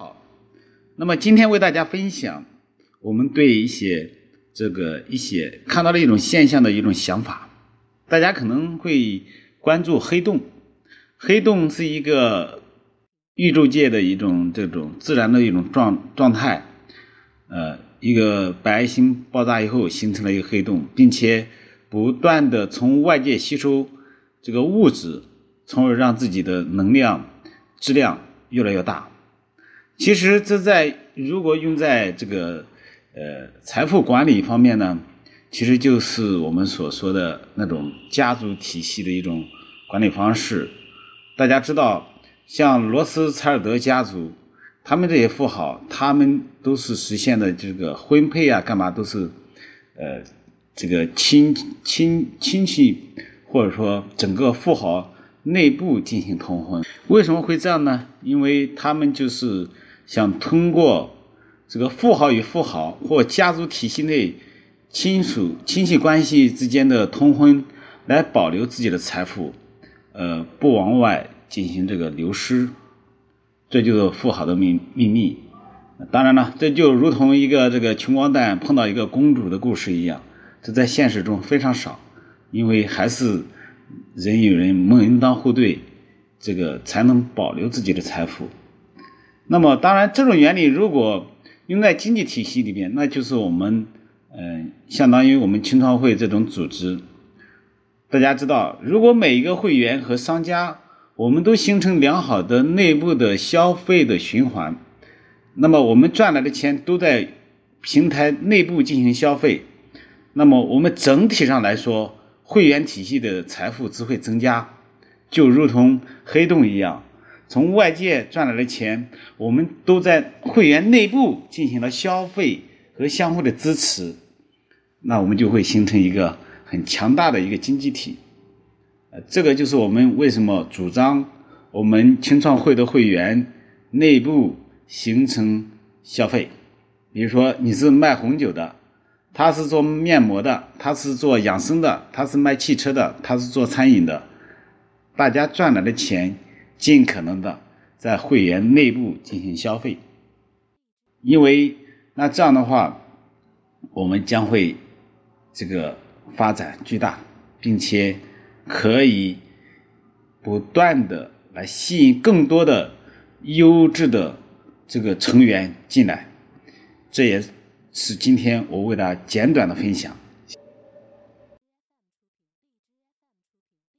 好，那么今天为大家分享我们对一些这个一些看到的一种现象的一种想法。大家可能会关注黑洞，黑洞是一个宇宙界的一种这种自然的一种状状态，呃，一个白星爆炸以后形成了一个黑洞，并且不断的从外界吸收这个物质，从而让自己的能量质量越来越大。其实这在如果用在这个呃财富管理方面呢？其实就是我们所说的那种家族体系的一种管理方式。大家知道，像罗斯柴尔德家族，他们这些富豪，他们都是实现的这个婚配啊，干嘛都是，呃，这个亲亲亲戚或者说整个富豪内部进行通婚。为什么会这样呢？因为他们就是想通过这个富豪与富豪或家族体系内。亲属亲戚关系之间的通婚，来保留自己的财富，呃，不往外进行这个流失，这就是富豪的秘秘密。当然了，这就如同一个这个穷光蛋碰到一个公主的故事一样，这在现实中非常少，因为还是人与人门当户对，这个才能保留自己的财富。那么，当然这种原理如果用在经济体系里边，那就是我们。嗯，相当于我们青创会这种组织，大家知道，如果每一个会员和商家，我们都形成良好的内部的消费的循环，那么我们赚来的钱都在平台内部进行消费，那么我们整体上来说，会员体系的财富只会增加，就如同黑洞一样，从外界赚来的钱，我们都在会员内部进行了消费。和相互的支持，那我们就会形成一个很强大的一个经济体。呃，这个就是我们为什么主张我们青创会的会员内部形成消费。比如说你是卖红酒的，他是做面膜的，他是做养生的，他是卖汽车的，他是做餐饮的，大家赚来的钱尽可能的在会员内部进行消费，因为。那这样的话，我们将会这个发展巨大，并且可以不断的来吸引更多的优质的这个成员进来。这也是今天我为大家简短的分享。